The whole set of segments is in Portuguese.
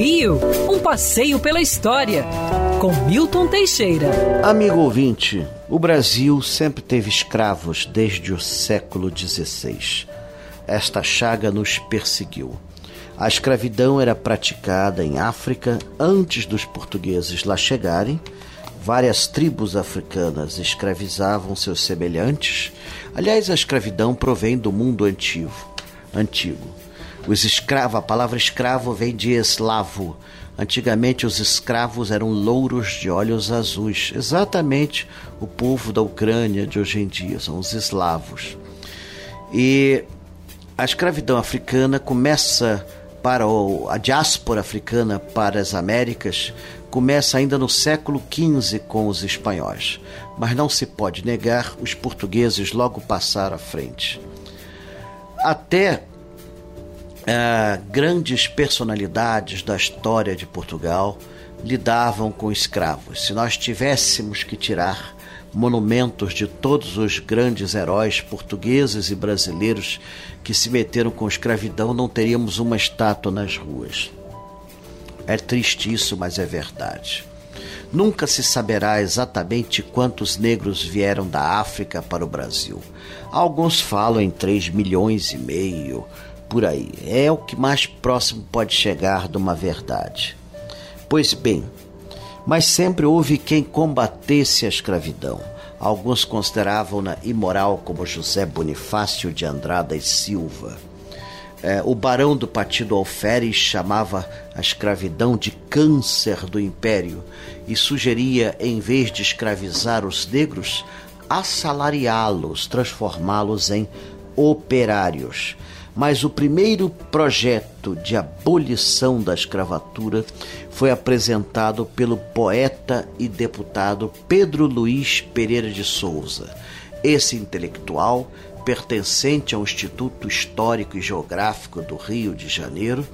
Rio, um passeio pela história, com Milton Teixeira. Amigo ouvinte, o Brasil sempre teve escravos desde o século XVI. Esta chaga nos perseguiu. A escravidão era praticada em África antes dos portugueses lá chegarem. Várias tribos africanas escravizavam seus semelhantes. Aliás, a escravidão provém do mundo antigo. antigo. Os escravos, a palavra escravo vem de eslavo. Antigamente os escravos eram louros de olhos azuis, exatamente o povo da Ucrânia de hoje em dia, são os eslavos. E a escravidão africana começa para a diáspora africana para as Américas começa ainda no século XV com os espanhóis, mas não se pode negar os portugueses logo passaram à frente. Até uh, grandes personalidades da história de Portugal lidavam com escravos. Se nós tivéssemos que tirar monumentos de todos os grandes heróis portugueses e brasileiros que se meteram com escravidão, não teríamos uma estátua nas ruas. É triste isso, mas é verdade. Nunca se saberá exatamente quantos negros vieram da África para o Brasil. Alguns falam em 3 milhões e meio, por aí. É o que mais próximo pode chegar de uma verdade. Pois bem, mas sempre houve quem combatesse a escravidão. Alguns consideravam-na imoral, como José Bonifácio de Andrada e Silva. É, o barão do partido Alferes chamava a escravidão de câncer do império e sugeria, em vez de escravizar os negros, assalariá-los, transformá-los em operários mas o primeiro projeto de abolição da escravatura foi apresentado pelo poeta e deputado Pedro Luiz Pereira de Souza. Esse intelectual, pertencente ao Instituto Histórico e Geográfico do Rio de Janeiro,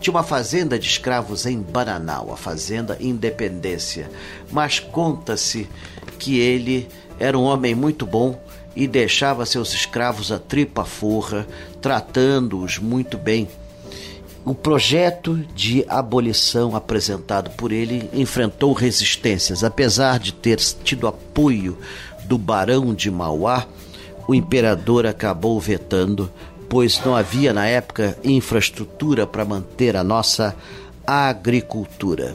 tinha uma fazenda de escravos em Bananal, a Fazenda Independência, mas conta-se que ele era um homem muito bom e deixava seus escravos a tripa forra, tratando-os muito bem. O projeto de abolição apresentado por ele enfrentou resistências. Apesar de ter tido apoio do Barão de Mauá, o imperador acabou vetando, pois não havia na época infraestrutura para manter a nossa agricultura.